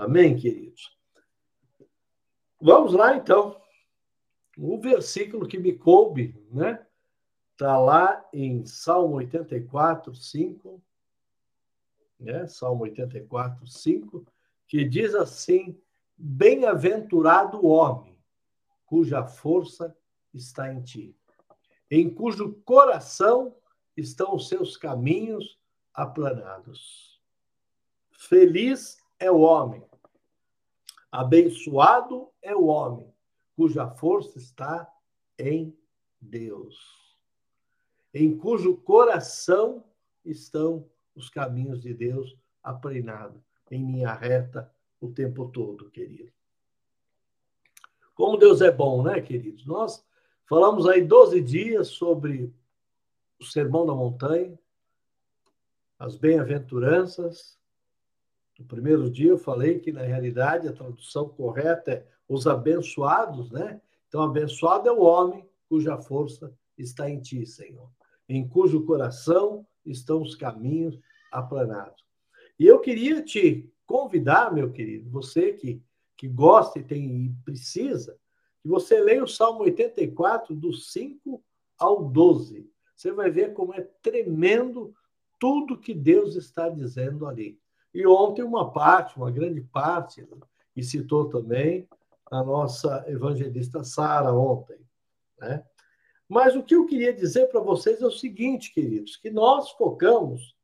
Amém, queridos? Vamos lá, então. O versículo que me coube, né? Está lá em Salmo 84, 5. Né? Salmo 84, 5, que diz assim: Bem-aventurado o homem, cuja força está em ti, em cujo coração estão os seus caminhos aplanados. Feliz é o homem, abençoado é o homem, cuja força está em Deus, em cujo coração estão os caminhos de Deus aplanados, em linha reta o tempo todo, querido. Como Deus é bom, né, queridos? Nós falamos aí 12 dias sobre o Sermão da Montanha, as bem-aventuranças. No primeiro dia eu falei que, na realidade, a tradução correta é os abençoados, né? Então, abençoado é o homem cuja força está em ti, Senhor, em cujo coração estão os caminhos aplanados. E eu queria te convidar, meu querido, você que, que gosta e tem e precisa, que você leia o Salmo 84, do 5 ao 12 você vai ver como é tremendo tudo que Deus está dizendo ali. E ontem, uma parte, uma grande parte, e citou também a nossa evangelista Sara ontem. Né? Mas o que eu queria dizer para vocês é o seguinte, queridos, que nós focamos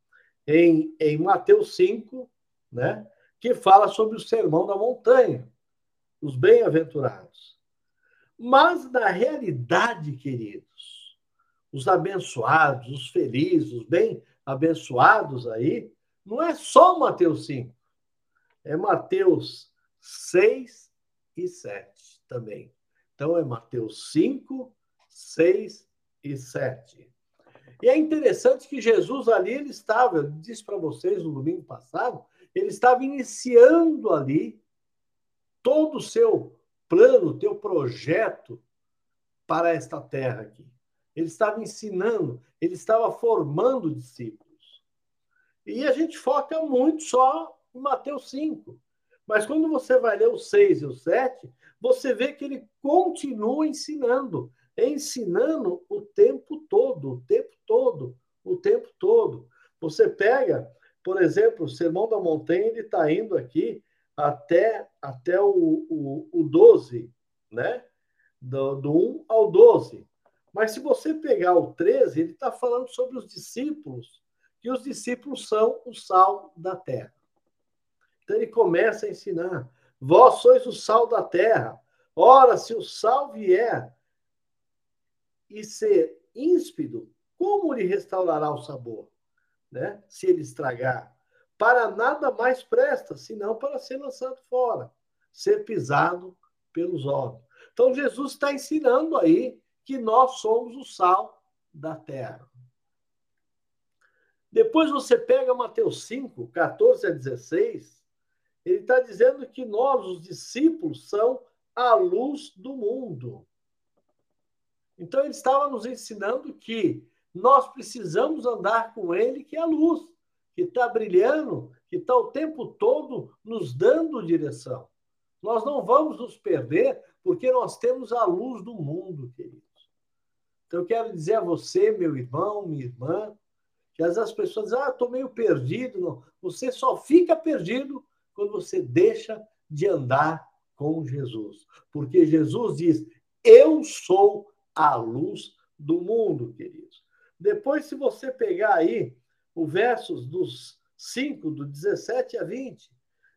em, em Mateus 5, né, que fala sobre o sermão da montanha, os bem-aventurados. Mas, na realidade, queridos, os abençoados, os felizes, os bem abençoados aí, não é só Mateus 5, é Mateus 6 e 7 também. Então é Mateus 5, 6 e 7. E é interessante que Jesus ali, ele estava, eu disse para vocês no domingo passado, ele estava iniciando ali todo o seu plano, o teu projeto para esta terra aqui. Ele estava ensinando, ele estava formando discípulos. E a gente foca muito só em Mateus 5. Mas quando você vai ler o 6 e o 7, você vê que ele continua ensinando, ensinando o tempo todo, o tempo todo, o tempo todo. Você pega, por exemplo, o Sermão da Montanha, ele está indo aqui até, até o, o, o 12, né? Do, do 1 ao 12. Mas se você pegar o 13, ele está falando sobre os discípulos, que os discípulos são o sal da terra. Então ele começa a ensinar: vós sois o sal da terra. Ora, se o sal vier e ser íspido, como lhe restaurará o sabor? Né? Se ele estragar. Para nada mais presta, senão para ser lançado fora, ser pisado pelos homens. Então Jesus está ensinando aí que nós somos o sal da terra. Depois você pega Mateus 5, 14 a 16, ele está dizendo que nós, os discípulos, são a luz do mundo. Então ele estava nos ensinando que nós precisamos andar com ele, que é a luz, que está brilhando, que está o tempo todo nos dando direção. Nós não vamos nos perder, porque nós temos a luz do mundo, querido. Então, eu quero dizer a você, meu irmão, minha irmã, que às vezes as pessoas dizem, ah, estou meio perdido. Não. Você só fica perdido quando você deixa de andar com Jesus. Porque Jesus diz, eu sou a luz do mundo, queridos. Depois, se você pegar aí o versos dos 5, do 17 a 20,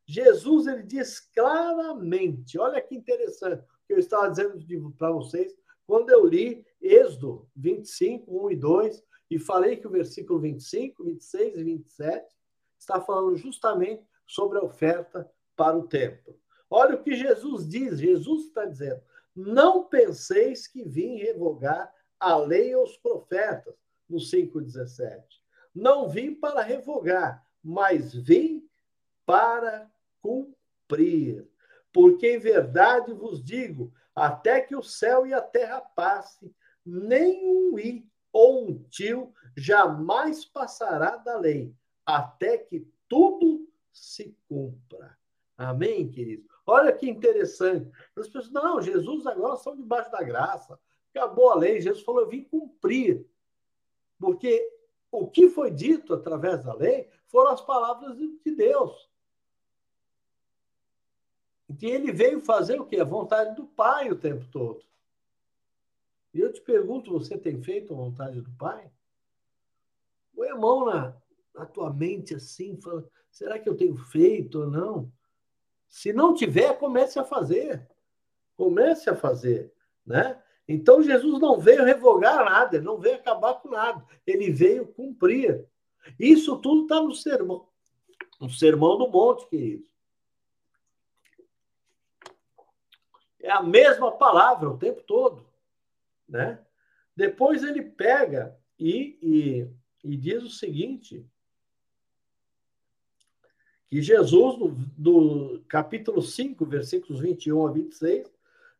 Jesus ele diz claramente, olha que interessante, que eu estava dizendo para vocês quando eu li Êxodo 25, 1 e 2, e falei que o versículo 25, 26 e 27 está falando justamente sobre a oferta para o templo. Olha o que Jesus diz, Jesus está dizendo: não penseis que vim revogar a lei aos profetas, no 5,17. Não vim para revogar, mas vim para cumprir. Porque em verdade vos digo até que o céu e a terra passe, nem um i ou um tio jamais passará da lei, até que tudo se cumpra. Amém, querido? Olha que interessante. As pessoas, não, Jesus agora são debaixo da graça. Acabou a lei. Jesus falou, eu vim cumprir. Porque o que foi dito através da lei foram as palavras de Deus. E ele veio fazer o quê? A vontade do Pai o tempo todo. E eu te pergunto, você tem feito a vontade do Pai? Põe a mão na, na tua mente assim, fala, será que eu tenho feito ou não? Se não tiver, comece a fazer. Comece a fazer, né? Então Jesus não veio revogar nada, ele não veio acabar com nada, ele veio cumprir. Isso tudo está no sermão, no sermão do monte, querido. É a mesma palavra o tempo todo, né? Depois ele pega e, e, e diz o seguinte: que Jesus, no, do capítulo 5, versículos 21 a 26,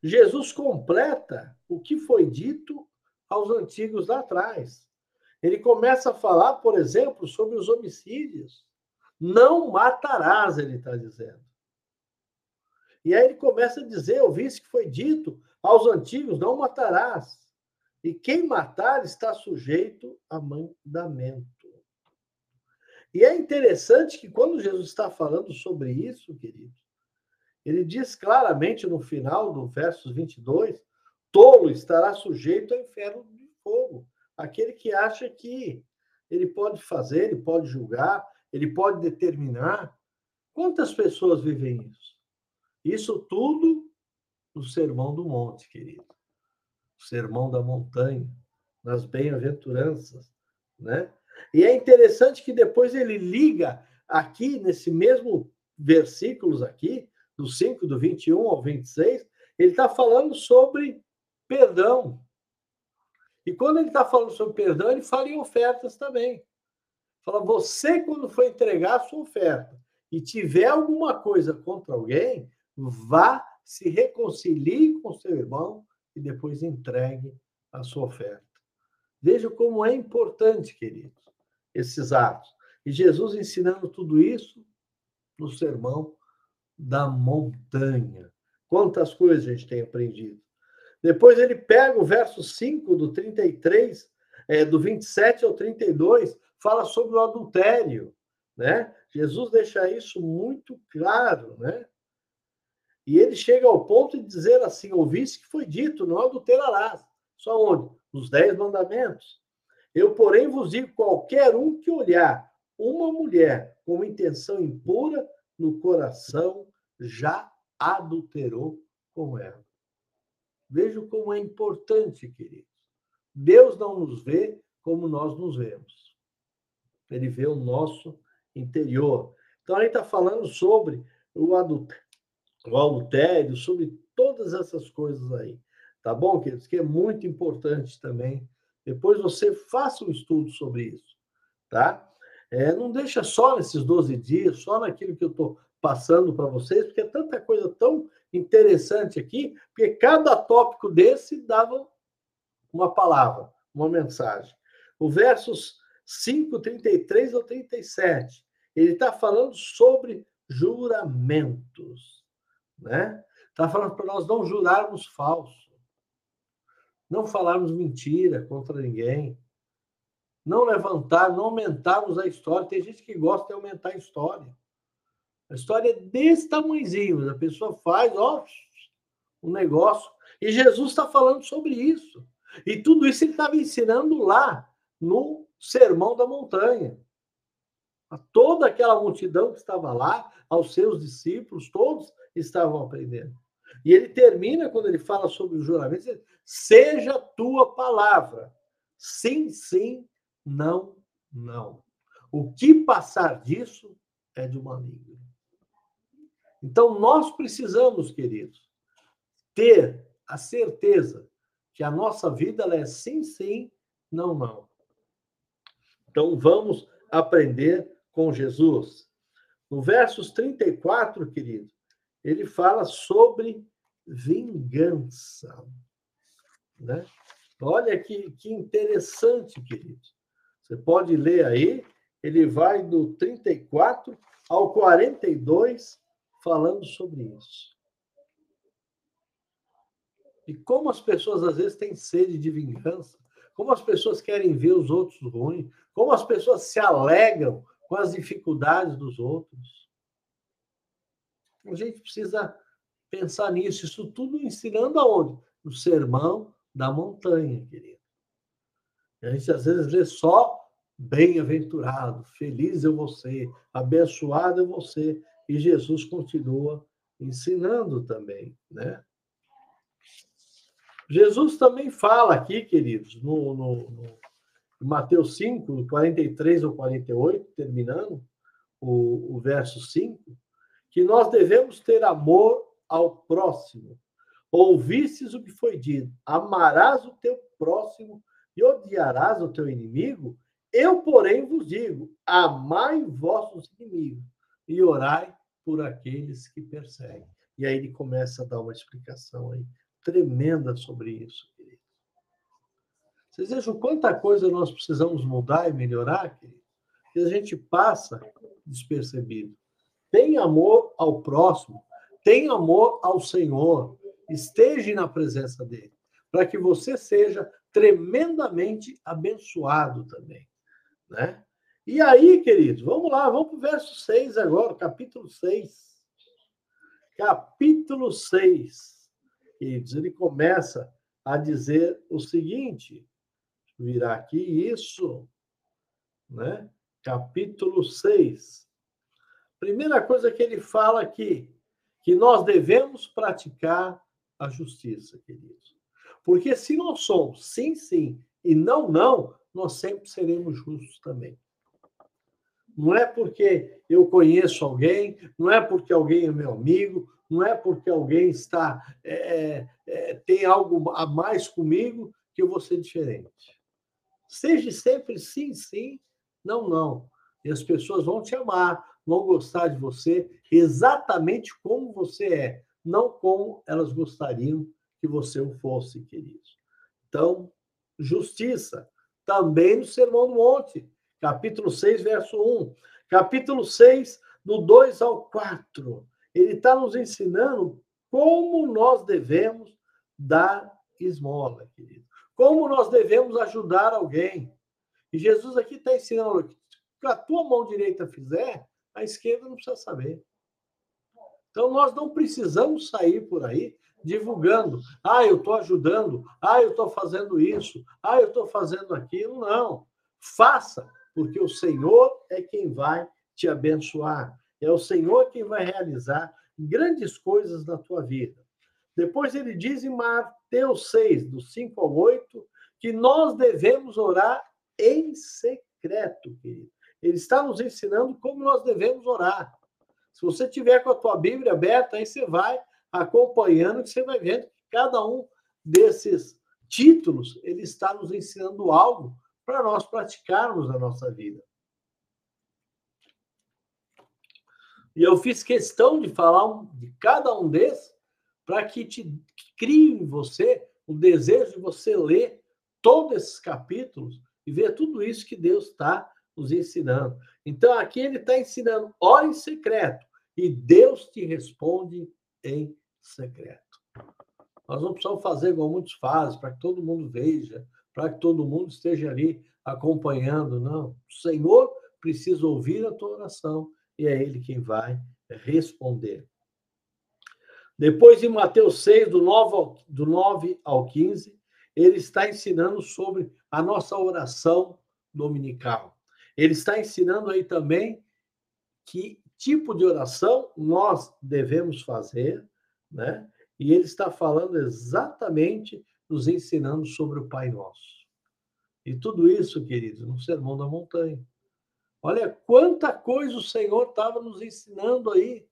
Jesus completa o que foi dito aos antigos lá atrás. Ele começa a falar, por exemplo, sobre os homicídios. Não matarás, ele está dizendo. E aí ele começa a dizer: ouviste que foi dito aos antigos: não matarás. E quem matar está sujeito a mandamento. E é interessante que quando Jesus está falando sobre isso, querido, ele diz claramente no final do verso 22: tolo estará sujeito ao inferno de fogo. Aquele que acha que ele pode fazer, ele pode julgar, ele pode determinar. Quantas pessoas vivem isso? Isso tudo no Sermão do Monte, querido. O Sermão da Montanha, nas bem-aventuranças, né? E é interessante que depois ele liga aqui, nesse mesmo versículos aqui, do 5, do 21 ao 26, ele está falando sobre perdão. E quando ele está falando sobre perdão, ele fala em ofertas também. Fala, você, quando for entregar a sua oferta e tiver alguma coisa contra alguém, vá, se reconcilie com seu irmão e depois entregue a sua oferta. Veja como é importante, queridos, esses atos. E Jesus ensinando tudo isso no sermão da montanha. Quantas coisas a gente tem aprendido. Depois ele pega o verso 5 do 33, é, do 27 ao 32, fala sobre o adultério, né? Jesus deixa isso muito claro, né? E ele chega ao ponto de dizer assim: ouviste que foi dito, não adulterarás. Só onde? Nos dez mandamentos. Eu, porém, vos digo: qualquer um que olhar uma mulher com intenção impura no coração já adulterou com ela. Veja como é importante, queridos. Deus não nos vê como nós nos vemos. Ele vê o nosso interior. Então, ele está falando sobre o adultério o adultério, sobre todas essas coisas aí. Tá bom, queridos? Que é muito importante também. Depois você faça um estudo sobre isso, tá? É, não deixa só nesses 12 dias, só naquilo que eu estou passando para vocês, porque é tanta coisa tão interessante aqui, porque cada tópico desse dava uma palavra, uma mensagem. O versos 5, 33 ao 37, ele está falando sobre juramentos né? Está falando para nós não jurarmos falso, não falarmos mentira contra ninguém, não levantar, não aumentarmos a história. Tem gente que gosta de aumentar a história. A história é desse tamanhozinho, a pessoa faz, ó, um negócio. E Jesus está falando sobre isso. E tudo isso ele estava ensinando lá no Sermão da Montanha. A toda aquela multidão que estava lá, aos seus discípulos, todos estavam aprendendo. E ele termina, quando ele fala sobre o juramento, diz, seja tua palavra. Sim, sim, não, não. O que passar disso é de uma amiga. Então, nós precisamos, queridos, ter a certeza que a nossa vida é sim, sim, não, não. Então, vamos aprender com Jesus. No versos 34, querido, ele fala sobre vingança. Né? Olha que, que interessante, querido. Você pode ler aí, ele vai do 34 ao 42, falando sobre isso. E como as pessoas às vezes têm sede de vingança, como as pessoas querem ver os outros ruins, como as pessoas se alegram com as dificuldades dos outros. A gente precisa pensar nisso, isso tudo ensinando aonde? No sermão da montanha, querido. A gente às vezes lê só bem-aventurado, feliz eu vou ser, abençoado eu vou ser, e Jesus continua ensinando também, né? Jesus também fala aqui, queridos, no, no, no Mateus 5, 43 ou 48, terminando o, o verso 5, que nós devemos ter amor ao próximo. Ouvistes o que foi dito: amarás o teu próximo e odiarás o teu inimigo. Eu, porém, vos digo: amai vossos inimigos e orai por aqueles que perseguem. E aí ele começa a dar uma explicação aí tremenda sobre isso, queridos. Vocês vejam quanta coisa nós precisamos mudar e melhorar, queridos, que a gente passa despercebido. Tem amor ao próximo, tem amor ao Senhor, esteja na presença dele, para que você seja tremendamente abençoado também, né? E aí, queridos, vamos lá, vamos para o verso 6 agora, capítulo 6. Capítulo 6. Queridos, ele começa a dizer o seguinte, virar aqui isso, né? Capítulo 6. Primeira coisa que ele fala aqui, que nós devemos praticar a justiça, queridos. Porque se nós somos sim, sim e não, não, nós sempre seremos justos também. Não é porque eu conheço alguém, não é porque alguém é meu amigo, não é porque alguém está é, é, é tem algo a mais comigo que eu vou ser diferente. Seja sempre sim, sim, não, não. E as pessoas vão te amar, vão gostar de você exatamente como você é, não como elas gostariam que você o fosse, queridos. Então, justiça, também no Sermão do Monte, capítulo 6, verso 1. Capítulo 6, do 2 ao 4. Ele está nos ensinando como nós devemos dar esmola, querido. Como nós devemos ajudar alguém. E Jesus aqui está ensinando que a tua mão direita fizer, a esquerda não precisa saber. Então, nós não precisamos sair por aí divulgando. Ah, eu estou ajudando. Ah, eu estou fazendo isso. Ah, eu estou fazendo aquilo. Não. Faça, porque o Senhor é quem vai te abençoar. É o Senhor quem vai realizar grandes coisas na tua vida. Depois ele diz em Mateus 6, do 5 ao 8, que nós devemos orar em secreto, querido. Ele está nos ensinando como nós devemos orar. Se você tiver com a tua Bíblia aberta, aí você vai acompanhando, que você vai vendo que cada um desses títulos ele está nos ensinando algo para nós praticarmos na nossa vida. E eu fiz questão de falar de cada um desses para que te que crie em você o desejo de você ler todos esses capítulos e ver tudo isso que Deus está nos ensinando. Então, aqui ele está ensinando, ora em secreto, e Deus te responde em secreto. Nós não precisamos fazer igual muitos fazem, para que todo mundo veja, para que todo mundo esteja ali acompanhando. Não. O Senhor precisa ouvir a tua oração e é Ele quem vai responder. Depois, em Mateus 6, do 9 ao, do 9 ao 15, ele está ensinando sobre a nossa oração dominical. Ele está ensinando aí também que tipo de oração nós devemos fazer, né? E ele está falando exatamente, nos ensinando sobre o Pai Nosso. E tudo isso, queridos, no Sermão da Montanha. Olha quanta coisa o Senhor estava nos ensinando aí.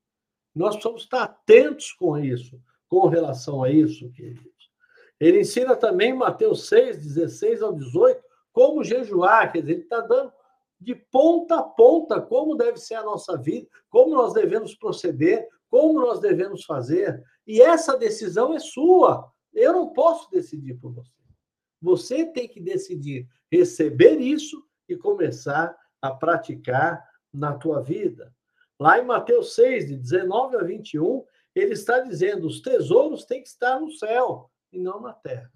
Nós precisamos estar atentos com isso, com relação a isso, queridos. Ele ensina também, Mateus 6, 16 ao 18, como jejuar, quer dizer, ele está dando de ponta a ponta como deve ser a nossa vida, como nós devemos proceder, como nós devemos fazer. E essa decisão é sua. Eu não posso decidir por você. Você tem que decidir receber isso e começar a praticar na tua vida. Lá em Mateus 6, de 19 a 21, ele está dizendo: os tesouros têm que estar no céu e não na terra.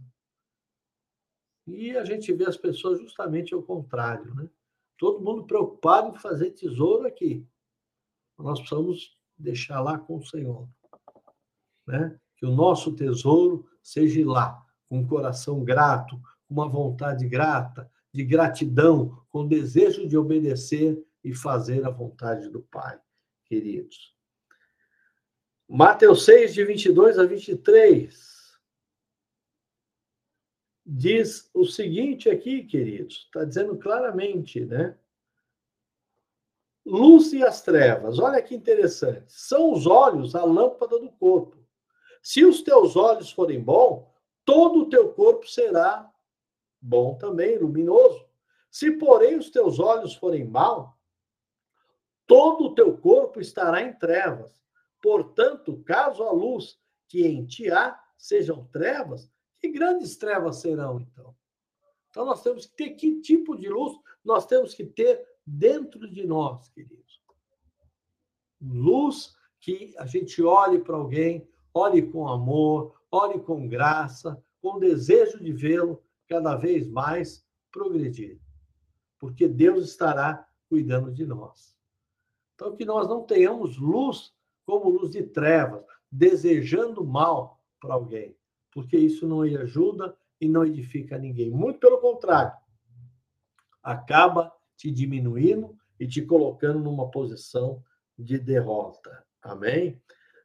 E a gente vê as pessoas justamente ao contrário, né? Todo mundo preocupado em fazer tesouro aqui. Nós precisamos deixar lá com o Senhor, né? Que o nosso tesouro seja lá, com um coração grato, com uma vontade grata, de gratidão, com desejo de obedecer e fazer a vontade do Pai, queridos. Mateus 6, de 22 a 23 diz o seguinte aqui, queridos, está dizendo claramente, né? Luz e as trevas, olha que interessante. São os olhos a lâmpada do corpo. Se os teus olhos forem bons, todo o teu corpo será bom também, luminoso. Se, porém, os teus olhos forem mal, todo o teu corpo estará em trevas. Portanto, caso a luz que em ti há sejam trevas, que grandes trevas serão, então? Então, nós temos que ter que tipo de luz nós temos que ter dentro de nós, queridos? Luz que a gente olhe para alguém, olhe com amor, olhe com graça, com desejo de vê-lo cada vez mais progredir. Porque Deus estará cuidando de nós. Então, que nós não tenhamos luz como luz de trevas, desejando mal para alguém porque isso não ajuda e não edifica ninguém. Muito pelo contrário, acaba te diminuindo e te colocando numa posição de derrota. Amém?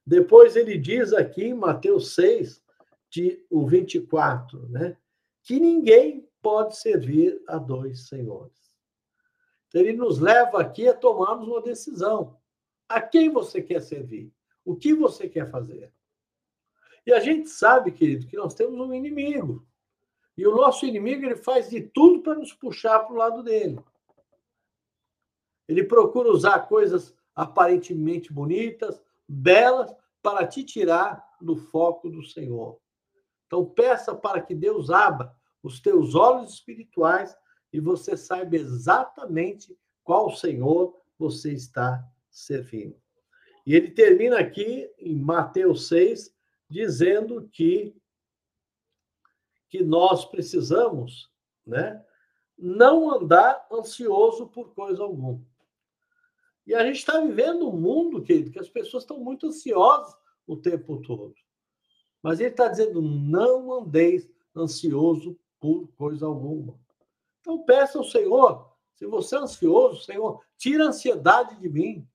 Depois ele diz aqui em Mateus 6, de, o 24, né? Que ninguém pode servir a dois senhores. Então, ele nos leva aqui a tomarmos uma decisão. A quem você quer servir? O que você quer fazer? E a gente sabe, querido, que nós temos um inimigo. E o nosso inimigo ele faz de tudo para nos puxar para o lado dele. Ele procura usar coisas aparentemente bonitas, belas, para te tirar do foco do Senhor. Então, peça para que Deus abra os teus olhos espirituais e você saiba exatamente qual Senhor você está servindo. E ele termina aqui em Mateus 6, dizendo que que nós precisamos, né, não andar ansioso por coisa alguma. E a gente está vivendo um mundo, querido, que as pessoas estão muito ansiosas o tempo todo. Mas ele está dizendo: não andeis ansioso por coisa alguma. Então peça ao Senhor, se você é ansioso, Senhor, tira a ansiedade de mim.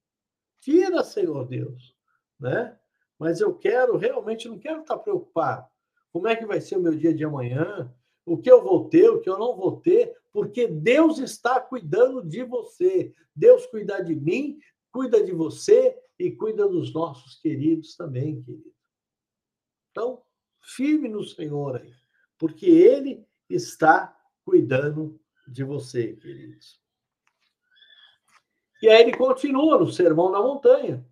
Tira, Senhor Deus, né? Mas eu quero, realmente, não quero estar preocupado. Como é que vai ser o meu dia de amanhã? O que eu vou ter, o que eu não vou ter, porque Deus está cuidando de você. Deus cuida de mim, cuida de você e cuida dos nossos queridos também, querido. Então, firme no Senhor aí, porque Ele está cuidando de você, queridos. E aí ele continua no Sermão da Montanha.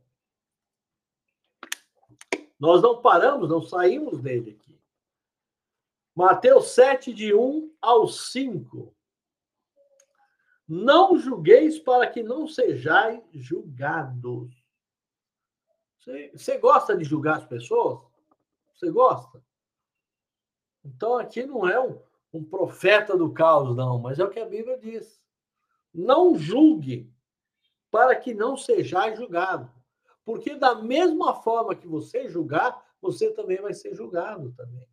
Nós não paramos, não saímos dele aqui. Mateus 7, de 1 ao 5. Não julgueis para que não sejais julgados. Você, você gosta de julgar as pessoas? Você gosta? Então aqui não é um, um profeta do caos, não, mas é o que a Bíblia diz. Não julgue para que não sejais julgado. Porque da mesma forma que você julgar, você também vai ser julgado também.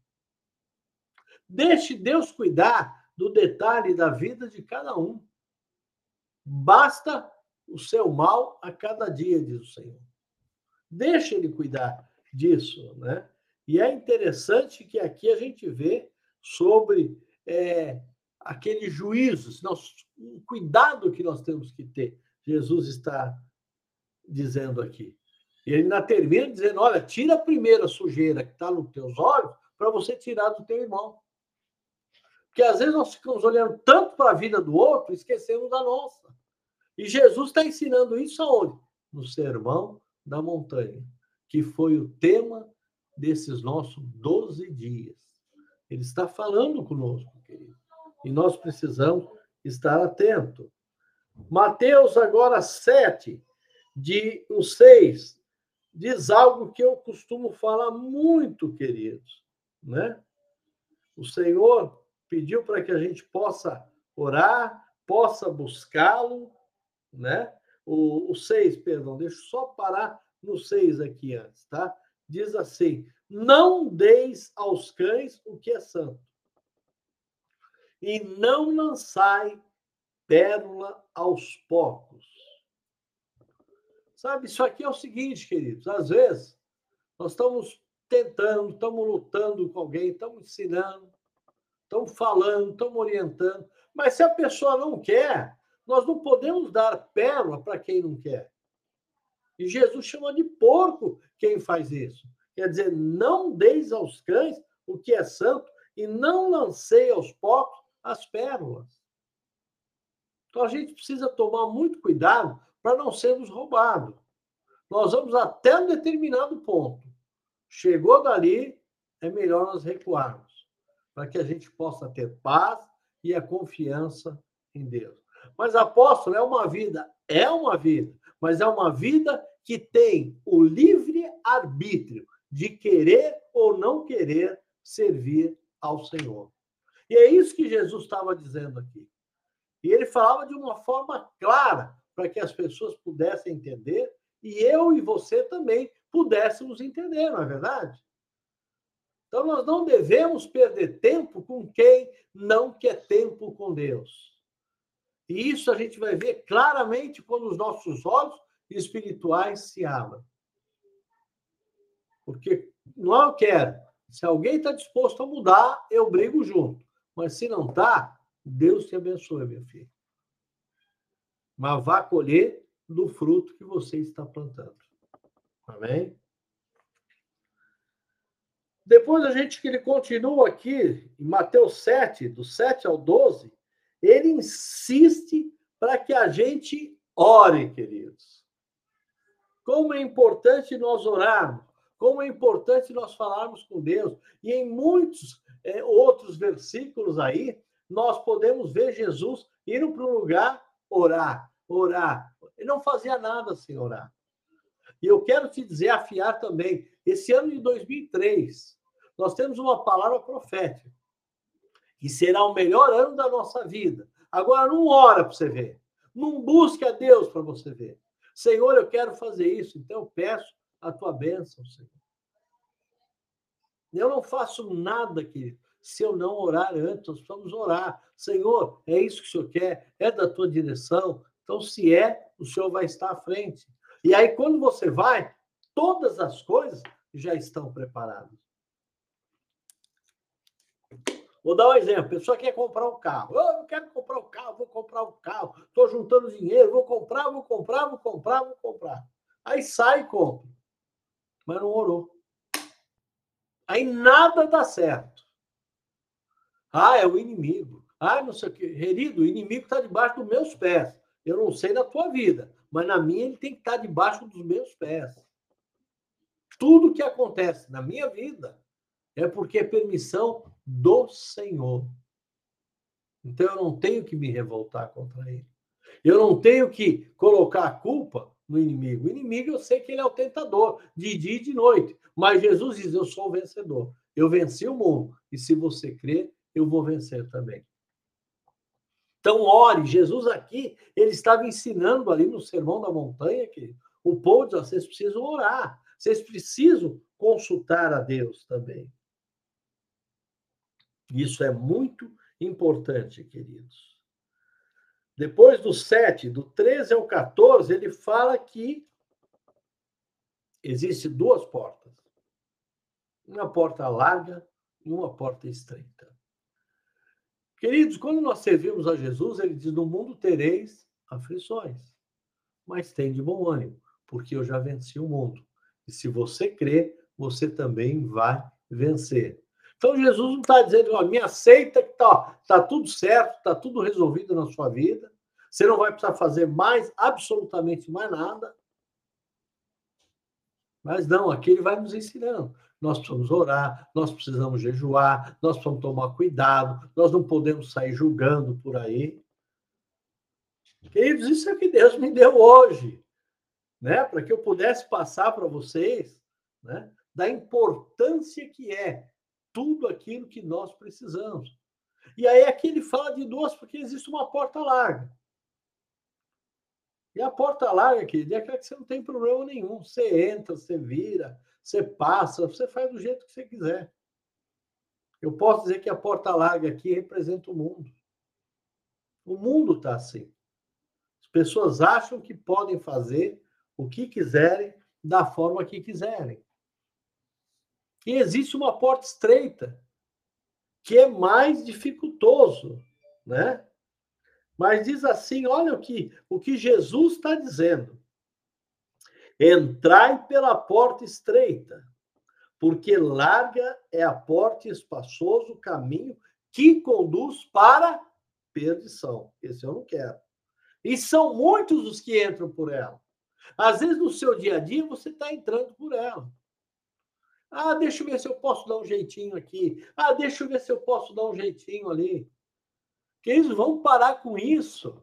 Deixe Deus cuidar do detalhe da vida de cada um. Basta o seu mal a cada dia, diz o Senhor. Deixe ele cuidar disso, né? E é interessante que aqui a gente vê sobre é, aquele juízo, o cuidado que nós temos que ter. Jesus está dizendo aqui. E ele ainda termina dizendo: olha, tira a primeira sujeira que está nos teus olhos para você tirar do teu irmão. Porque às vezes nós ficamos olhando tanto para a vida do outro, esquecemos da nossa. E Jesus está ensinando isso aonde? No Sermão da Montanha, que foi o tema desses nossos 12 dias. Ele está falando conosco, querido. E nós precisamos estar atentos. Mateus agora 7, de o 6 diz algo que eu costumo falar muito, queridos, né? O Senhor pediu para que a gente possa orar, possa buscá-lo, né? O, o 6, perdão, deixa eu só parar no 6 aqui antes, tá? Diz assim: Não deis aos cães o que é santo, e não lançai pérola aos porcos. Sabe, isso aqui é o seguinte, queridos, às vezes nós estamos tentando, estamos lutando com alguém, estamos ensinando, estamos falando, estamos orientando, mas se a pessoa não quer, nós não podemos dar pérola para quem não quer. E Jesus chama de porco quem faz isso. Quer dizer, não deis aos cães o que é santo e não lancei aos porcos as pérolas. Então a gente precisa tomar muito cuidado para não sermos roubados. Nós vamos até um determinado ponto. Chegou dali, é melhor nós recuarmos, para que a gente possa ter paz e a confiança em Deus. Mas apóstolo é uma vida, é uma vida, mas é uma vida que tem o livre arbítrio de querer ou não querer servir ao Senhor. E é isso que Jesus estava dizendo aqui. E ele falava de uma forma clara, para que as pessoas pudessem entender e eu e você também pudéssemos entender, não é verdade? Então, nós não devemos perder tempo com quem não quer tempo com Deus. E isso a gente vai ver claramente quando os nossos olhos espirituais se abrem. Porque não eu quero. Se alguém está disposto a mudar, eu brigo junto. Mas se não está, Deus te abençoe, meu filho mas vá colher do fruto que você está plantando. Amém? Depois a gente que ele continua aqui, em Mateus 7, do 7 ao 12, ele insiste para que a gente ore, queridos. Como é importante nós orarmos, como é importante nós falarmos com Deus. E em muitos é, outros versículos aí, nós podemos ver Jesus indo para um lugar orar, orar. Ele não fazia nada sem orar. E eu quero te dizer, afiar também, esse ano de 2003, nós temos uma palavra profética, que será o melhor ano da nossa vida. Agora, não ora para você ver. Não busque a Deus para você ver. Senhor, eu quero fazer isso, então eu peço a tua bênção, Senhor. Eu não faço nada, querido, se eu não orar antes, nós precisamos orar. Senhor, é isso que o Senhor quer? É da tua direção? Então, se é, o Senhor vai estar à frente. E aí, quando você vai, todas as coisas já estão preparadas. Vou dar um exemplo. A pessoa quer comprar um carro. Oh, eu quero comprar um carro, vou comprar um carro. Estou juntando dinheiro, vou comprar, vou comprar, vou comprar, vou comprar. Aí sai e compra. Mas não orou. Aí nada dá certo. Ah, é o inimigo. Ah, não sei o quê. Querido, o inimigo está debaixo dos meus pés. Eu não sei na tua vida, mas na minha ele tem que estar tá debaixo dos meus pés. Tudo que acontece na minha vida é porque é permissão do Senhor. Então eu não tenho que me revoltar contra ele. Eu não tenho que colocar a culpa no inimigo. O inimigo eu sei que ele é o tentador, de dia e de noite. Mas Jesus diz: Eu sou o vencedor. Eu venci o mundo. E se você crer, eu vou vencer também. Então, ore. Jesus aqui, ele estava ensinando ali no Sermão da Montanha que o povo diz: vocês precisam orar, vocês precisam consultar a Deus também. Isso é muito importante, queridos. Depois do 7, do 13 ao 14, ele fala que existe duas portas. Uma porta larga e uma porta estreita. Queridos, quando nós servimos a Jesus, ele diz: No mundo tereis aflições, mas tem de bom ânimo, porque eu já venci o mundo. E se você crê, você também vai vencer. Então Jesus não está dizendo, ó, me aceita que tá, tá tudo certo, tá tudo resolvido na sua vida. Você não vai precisar fazer mais, absolutamente mais nada. Mas não, aqui ele vai nos ensinando nós precisamos orar, nós precisamos jejuar, nós precisamos tomar cuidado, nós não podemos sair julgando por aí. Queridos, isso é o que Deus me deu hoje. né, para que eu pudesse passar para vocês, né, da importância que é tudo aquilo que nós precisamos. E aí aqui ele fala de duas, porque existe uma porta larga. E a porta larga, querido, é aquela que você não tem problema nenhum. Você entra, você vira, você passa, você faz do jeito que você quiser. Eu posso dizer que a porta larga aqui representa o mundo. O mundo está assim. As pessoas acham que podem fazer o que quiserem, da forma que quiserem. E existe uma porta estreita, que é mais dificultoso, né? Mas diz assim, olha o que, o que Jesus está dizendo. Entrai pela porta estreita, porque larga é a porta e espaçoso o caminho que conduz para perdição. Esse eu não quero. E são muitos os que entram por ela. Às vezes, no seu dia a dia, você está entrando por ela. Ah, deixa eu ver se eu posso dar um jeitinho aqui. Ah, deixa eu ver se eu posso dar um jeitinho ali. Que eles vão parar com isso.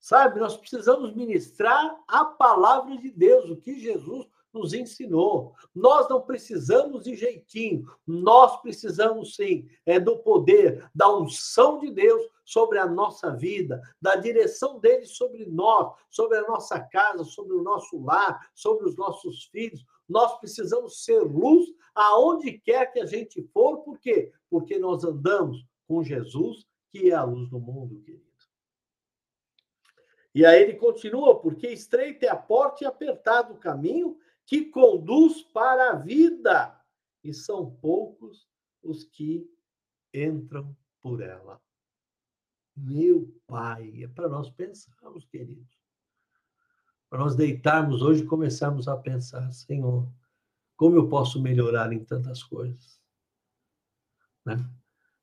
Sabe, nós precisamos ministrar a palavra de Deus, o que Jesus nos ensinou. Nós não precisamos de jeitinho, nós precisamos sim é do poder, da unção de Deus sobre a nossa vida, da direção dele sobre nós, sobre a nossa casa, sobre o nosso lar, sobre os nossos filhos. Nós precisamos ser luz aonde quer que a gente for, por quê? Porque nós andamos com Jesus, que é a luz do mundo, querido. E aí ele continua, porque estreita é a porta e apertado o caminho que conduz para a vida, e são poucos os que entram por ela. Meu Pai, é para nós pensarmos, queridos. Para nós deitarmos hoje e começarmos a pensar, Senhor, como eu posso melhorar em tantas coisas? Né?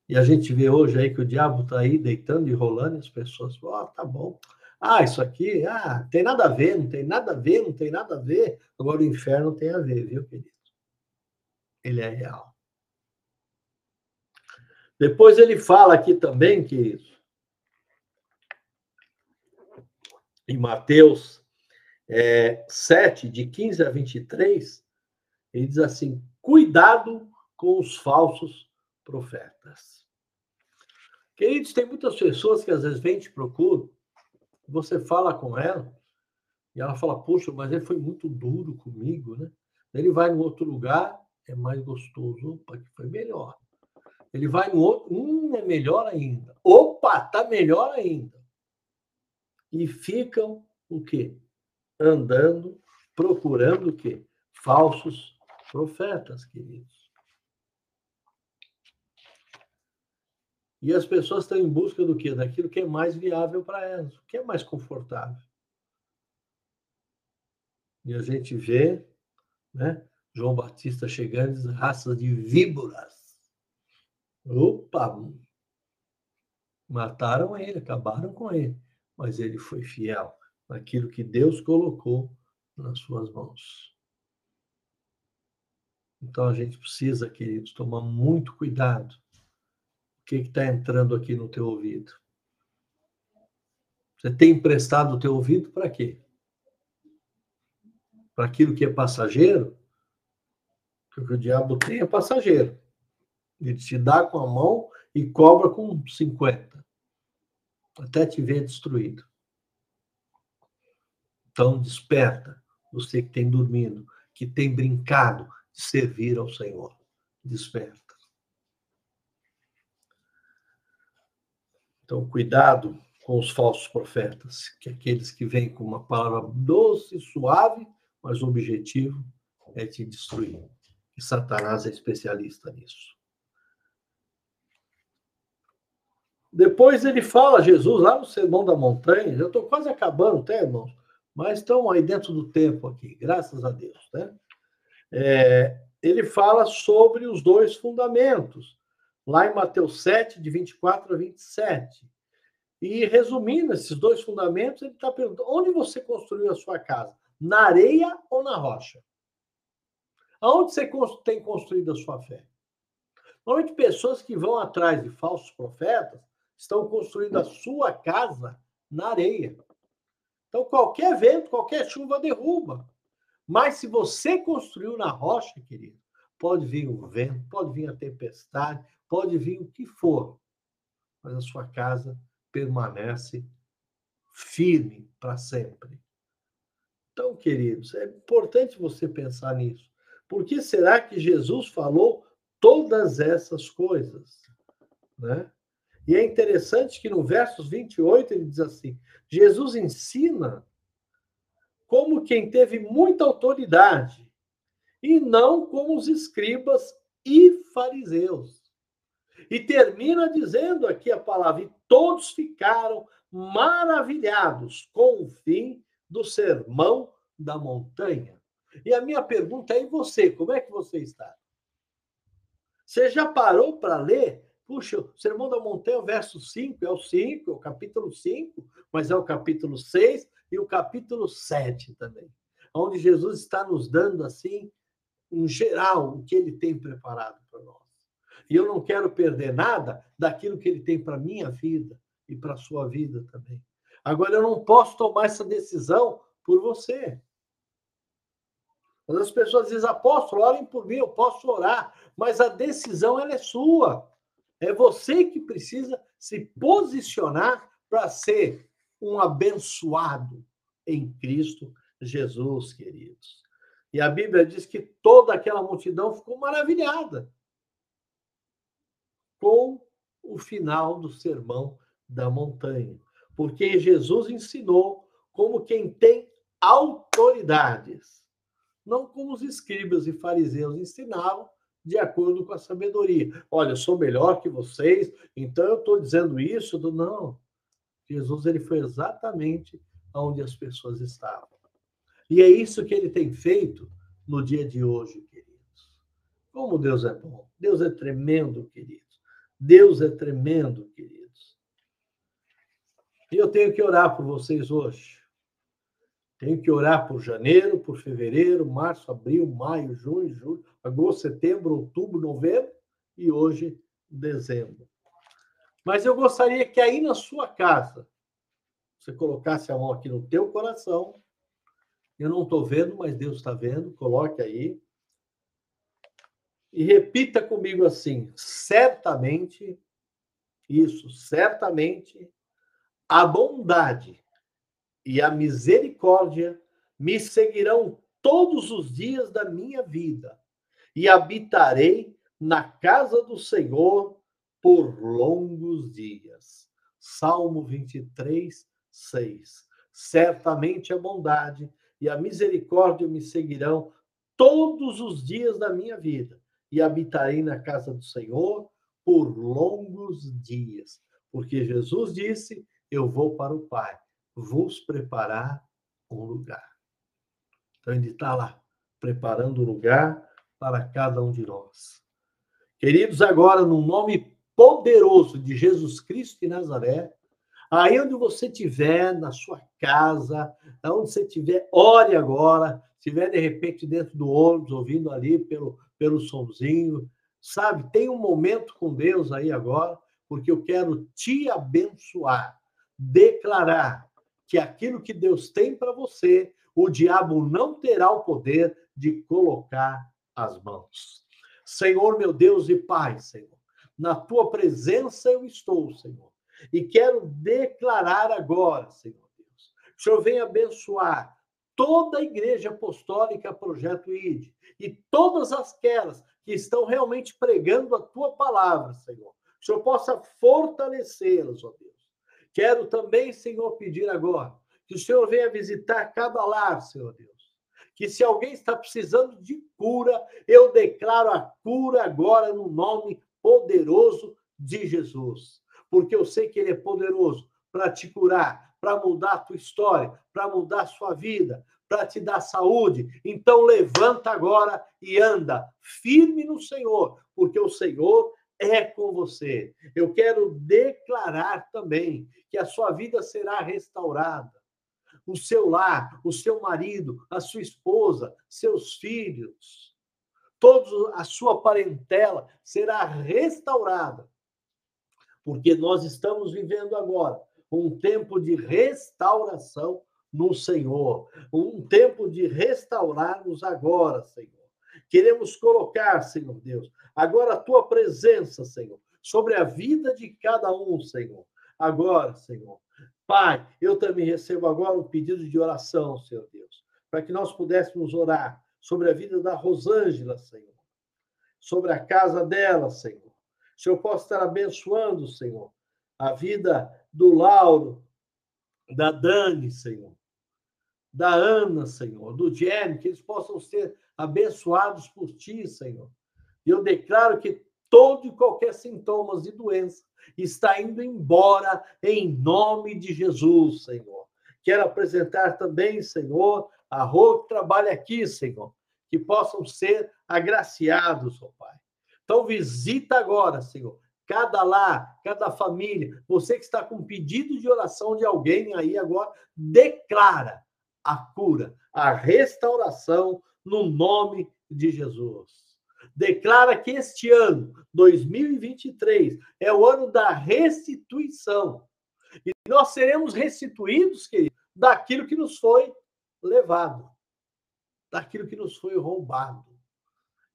E a gente vê hoje aí que o diabo está aí deitando e rolando, e as pessoas falam, oh, tá bom, ah, isso aqui, ah, tem nada a ver, não tem nada a ver, não tem nada a ver. Agora o inferno tem a ver, viu, querido? Ele é real. Depois ele fala aqui também que em Mateus é, 7, de 15 a 23, ele diz assim: cuidado com os falsos profetas. Queridos, tem muitas pessoas que às vezes vêm te procuram você fala com ela e ela fala, poxa, mas ele foi muito duro comigo, né? Ele vai em outro lugar, é mais gostoso. Opa, que foi melhor. Ele vai no outro, hum, é melhor ainda. Opa, tá melhor ainda. E ficam o quê? Andando, procurando o quê? Falsos profetas, queridos. E as pessoas estão em busca do quê? Daquilo que é mais viável para elas, o que é mais confortável. E a gente vê, né? João Batista chegando, diz, raças de víboras. Opa! Mataram ele, acabaram com ele, mas ele foi fiel naquilo que Deus colocou nas suas mãos. Então a gente precisa, queridos, tomar muito cuidado o que está entrando aqui no teu ouvido? Você tem emprestado o teu ouvido para quê? Para aquilo que é passageiro? Porque o diabo tem é passageiro. Ele te dá com a mão e cobra com 50. Até te ver destruído. Então, desperta. Você que tem dormido, que tem brincado de servir ao Senhor. Desperta. Então, cuidado com os falsos profetas, que é aqueles que vêm com uma palavra doce, suave, mas o objetivo é te destruir. E Satanás é especialista nisso. Depois ele fala, Jesus, lá no Sermão da Montanha, já estou quase acabando, até, irmãos, mas estão aí dentro do tempo aqui, graças a Deus. Né? É, ele fala sobre os dois fundamentos lá em Mateus 7, de 24 a 27. E resumindo esses dois fundamentos, ele está perguntando: onde você construiu a sua casa? Na areia ou na rocha? Aonde você tem construído a sua fé? Normalmente, pessoas que vão atrás de falsos profetas estão construindo a sua casa na areia. Então, qualquer vento, qualquer chuva derruba. Mas se você construiu na rocha, querido, pode vir o vento, pode vir a tempestade, pode vir o que for, mas a sua casa permanece firme para sempre. Então, queridos, é importante você pensar nisso. Por que será que Jesus falou todas essas coisas? Né? E é interessante que no versos 28 ele diz assim: Jesus ensina como quem teve muita autoridade, e não como os escribas e fariseus. E termina dizendo aqui a palavra: e todos ficaram maravilhados com o fim do sermão da montanha. E a minha pergunta é: e você, como é que você está? Você já parou para ler? Puxa, o Sermão da Montanha, o verso 5, é o 5, é o capítulo 5, mas é o capítulo 6 e o capítulo 7 também, onde Jesus está nos dando, assim, em geral, o que ele tem preparado para nós. E eu não quero perder nada daquilo que ele tem para minha vida e para sua vida também. Agora, eu não posso tomar essa decisão por você. As pessoas dizem, apóstolo, orem por mim, eu posso orar, mas a decisão ela é sua. É você que precisa se posicionar para ser um abençoado em Cristo Jesus, queridos. E a Bíblia diz que toda aquela multidão ficou maravilhada com o final do sermão da montanha, porque Jesus ensinou como quem tem autoridades, não como os escribas e fariseus ensinavam, de acordo com a sabedoria. Olha, eu sou melhor que vocês, então eu estou dizendo isso. Não. Jesus ele foi exatamente onde as pessoas estavam. E é isso que ele tem feito no dia de hoje, queridos. Como Deus é bom. Deus é tremendo, queridos. Deus é tremendo, queridos. E eu tenho que orar por vocês hoje. Tenho que orar por janeiro, por fevereiro, março, abril, maio, junho, julho, agosto, setembro, outubro, novembro e hoje dezembro. Mas eu gostaria que aí na sua casa você colocasse a mão aqui no teu coração. Eu não estou vendo, mas Deus está vendo. Coloque aí. E repita comigo assim: certamente, isso, certamente, a bondade e a misericórdia me seguirão todos os dias da minha vida, e habitarei na casa do Senhor por longos dias. Salmo 23, 6. Certamente a bondade e a misericórdia me seguirão todos os dias da minha vida, e habitarei na casa do Senhor por longos dias. Porque Jesus disse: Eu vou para o Pai vos preparar um lugar. Então, ele está lá, preparando um lugar para cada um de nós. Queridos, agora, no nome poderoso de Jesus Cristo de Nazaré, aí onde você estiver, na sua casa, onde você estiver, ore agora. Se estiver, de repente, dentro do ônibus, ouvindo ali pelo, pelo somzinho, sabe? Tem um momento com Deus aí agora, porque eu quero te abençoar, declarar que aquilo que Deus tem para você, o diabo não terá o poder de colocar as mãos. Senhor, meu Deus e Pai, Senhor, na tua presença eu estou, Senhor, e quero declarar agora, Senhor Deus, que o Senhor venha abençoar toda a igreja apostólica Projeto ID e todas aquelas que estão realmente pregando a tua palavra, Senhor. Que o Senhor possa fortalecê-las, ó Deus Quero também, Senhor, pedir agora que o Senhor venha visitar cada lar, Senhor Deus. Que se alguém está precisando de cura, eu declaro a cura agora no nome poderoso de Jesus. Porque eu sei que Ele é poderoso para te curar, para mudar a tua história, para mudar a sua vida, para te dar saúde. Então levanta agora e anda firme no Senhor, porque o Senhor é com você. Eu quero declarar também que a sua vida será restaurada. O seu lar, o seu marido, a sua esposa, seus filhos, toda a sua parentela será restaurada. Porque nós estamos vivendo agora um tempo de restauração no Senhor. Um tempo de restaurar-nos agora, Senhor. Queremos colocar, Senhor Deus, agora a tua presença, Senhor, sobre a vida de cada um, Senhor. Agora, Senhor. Pai, eu também recebo agora um pedido de oração, Senhor Deus, para que nós pudéssemos orar sobre a vida da Rosângela, Senhor, sobre a casa dela, Senhor. Se eu posso estar abençoando, Senhor, a vida do Lauro, da Dani, Senhor, da Ana, Senhor, do Jenny, que eles possam ser abençoados por ti, Senhor. E eu declaro que todo e qualquer sintomas de doença está indo embora em nome de Jesus, Senhor. Quero apresentar também, Senhor, a Rô que trabalha aqui, Senhor, que possam ser agraciados, ó Pai. Então visita agora, Senhor, cada lar, cada família, você que está com pedido de oração de alguém aí agora, declara a cura, a restauração no nome de Jesus. Declara que este ano, 2023, é o ano da restituição. E nós seremos restituídos, querido, daquilo que nos foi levado, daquilo que nos foi roubado.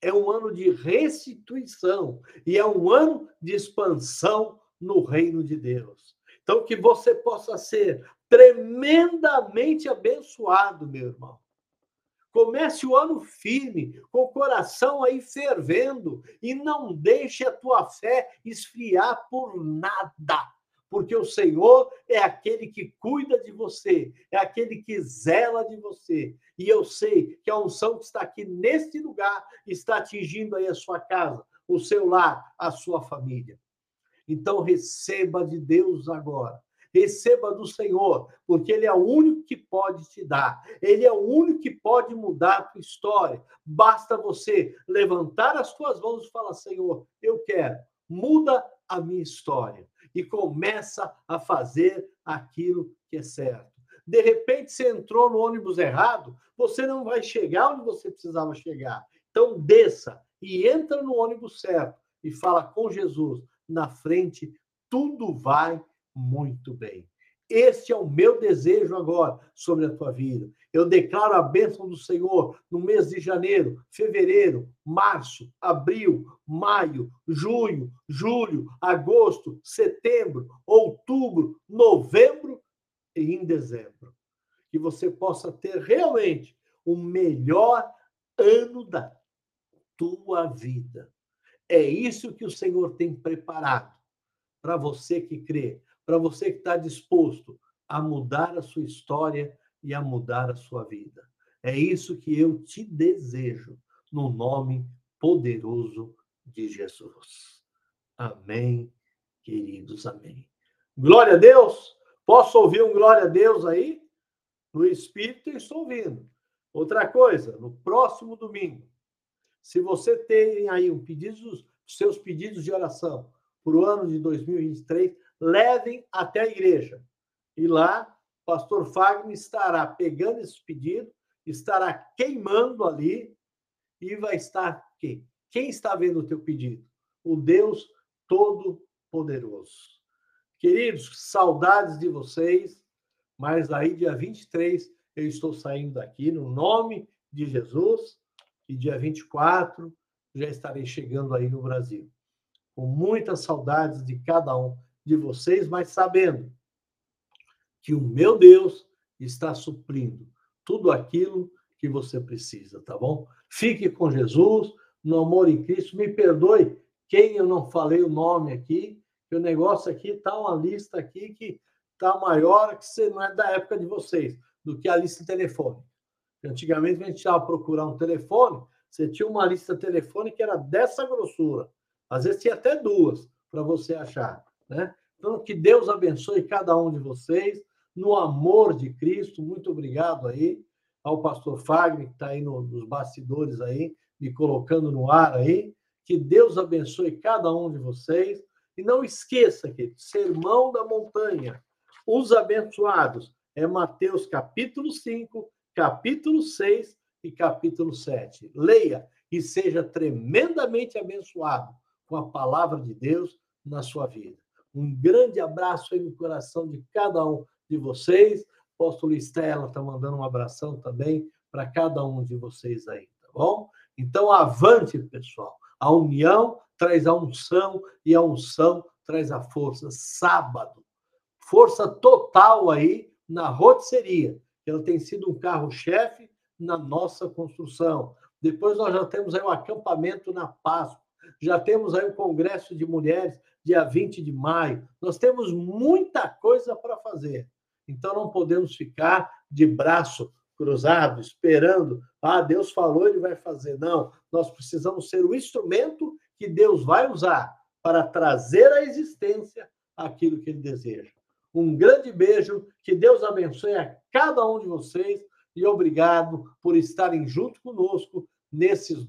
É um ano de restituição e é um ano de expansão no reino de Deus. Então, que você possa ser tremendamente abençoado, meu irmão. Comece o ano firme, com o coração aí fervendo, e não deixe a tua fé esfriar por nada, porque o Senhor é aquele que cuida de você, é aquele que zela de você. E eu sei que a unção que está aqui neste lugar está atingindo aí a sua casa, o seu lar, a sua família. Então receba de Deus agora receba do Senhor, porque Ele é o único que pode te dar, Ele é o único que pode mudar a tua história. Basta você levantar as tuas mãos e falar: Senhor, eu quero, muda a minha história. E começa a fazer aquilo que é certo. De repente, você entrou no ônibus errado, você não vai chegar onde você precisava chegar. Então, desça e entra no ônibus certo e fala com Jesus. Na frente, tudo vai muito bem. Este é o meu desejo agora sobre a tua vida. Eu declaro a bênção do Senhor no mês de janeiro, fevereiro, março, abril, maio, junho, julho, agosto, setembro, outubro, novembro e em dezembro. Que você possa ter realmente o melhor ano da tua vida. É isso que o Senhor tem preparado para você que crê para você que está disposto a mudar a sua história e a mudar a sua vida. É isso que eu te desejo, no nome poderoso de Jesus. Amém, queridos, amém. Glória a Deus. Posso ouvir um glória a Deus aí? No Espírito, eu estou ouvindo. Outra coisa, no próximo domingo, se você tem aí um pedido, seus pedidos de oração para o ano de 2023, levem até a igreja. E lá, o pastor Fagner estará pegando esse pedido, estará queimando ali e vai estar quem? Quem está vendo o teu pedido? O Deus Todo-Poderoso. Queridos, saudades de vocês, mas aí, dia 23, eu estou saindo daqui no nome de Jesus e dia 24 já estarei chegando aí no Brasil. Com muitas saudades de cada um de vocês, mas sabendo que o meu Deus está suprindo tudo aquilo que você precisa, tá bom? Fique com Jesus, no amor em Cristo. Me perdoe quem eu não falei o nome aqui, que o negócio aqui tá uma lista aqui que tá maior que você não é da época de vocês, do que a lista telefônica. Antigamente, a gente estava procurar um telefone, você tinha uma lista telefônica que era dessa grossura. Às vezes tinha até duas para você achar. Né? Então, que Deus abençoe cada um de vocês, no amor de Cristo. Muito obrigado aí ao pastor Fagner, que está aí no, nos bastidores aí, me colocando no ar aí. Que Deus abençoe cada um de vocês. E não esqueça que Sermão da Montanha, os abençoados, é Mateus capítulo 5, capítulo 6 e capítulo 7. Leia e seja tremendamente abençoado com a palavra de Deus na sua vida. Um grande abraço aí no coração de cada um de vocês. apóstolo Estela está mandando um abração também para cada um de vocês aí, tá bom? Então, avante, pessoal. A união traz a unção e a unção traz a força. Sábado, força total aí na rotisseria. Ela tem sido um carro-chefe na nossa construção. Depois nós já temos aí um acampamento na Páscoa. Já temos aí o Congresso de Mulheres, dia 20 de maio. Nós temos muita coisa para fazer. Então não podemos ficar de braço cruzado, esperando, ah, Deus falou, ele vai fazer. Não, nós precisamos ser o instrumento que Deus vai usar para trazer à existência aquilo que ele deseja. Um grande beijo, que Deus abençoe a cada um de vocês e obrigado por estarem junto conosco nesses dois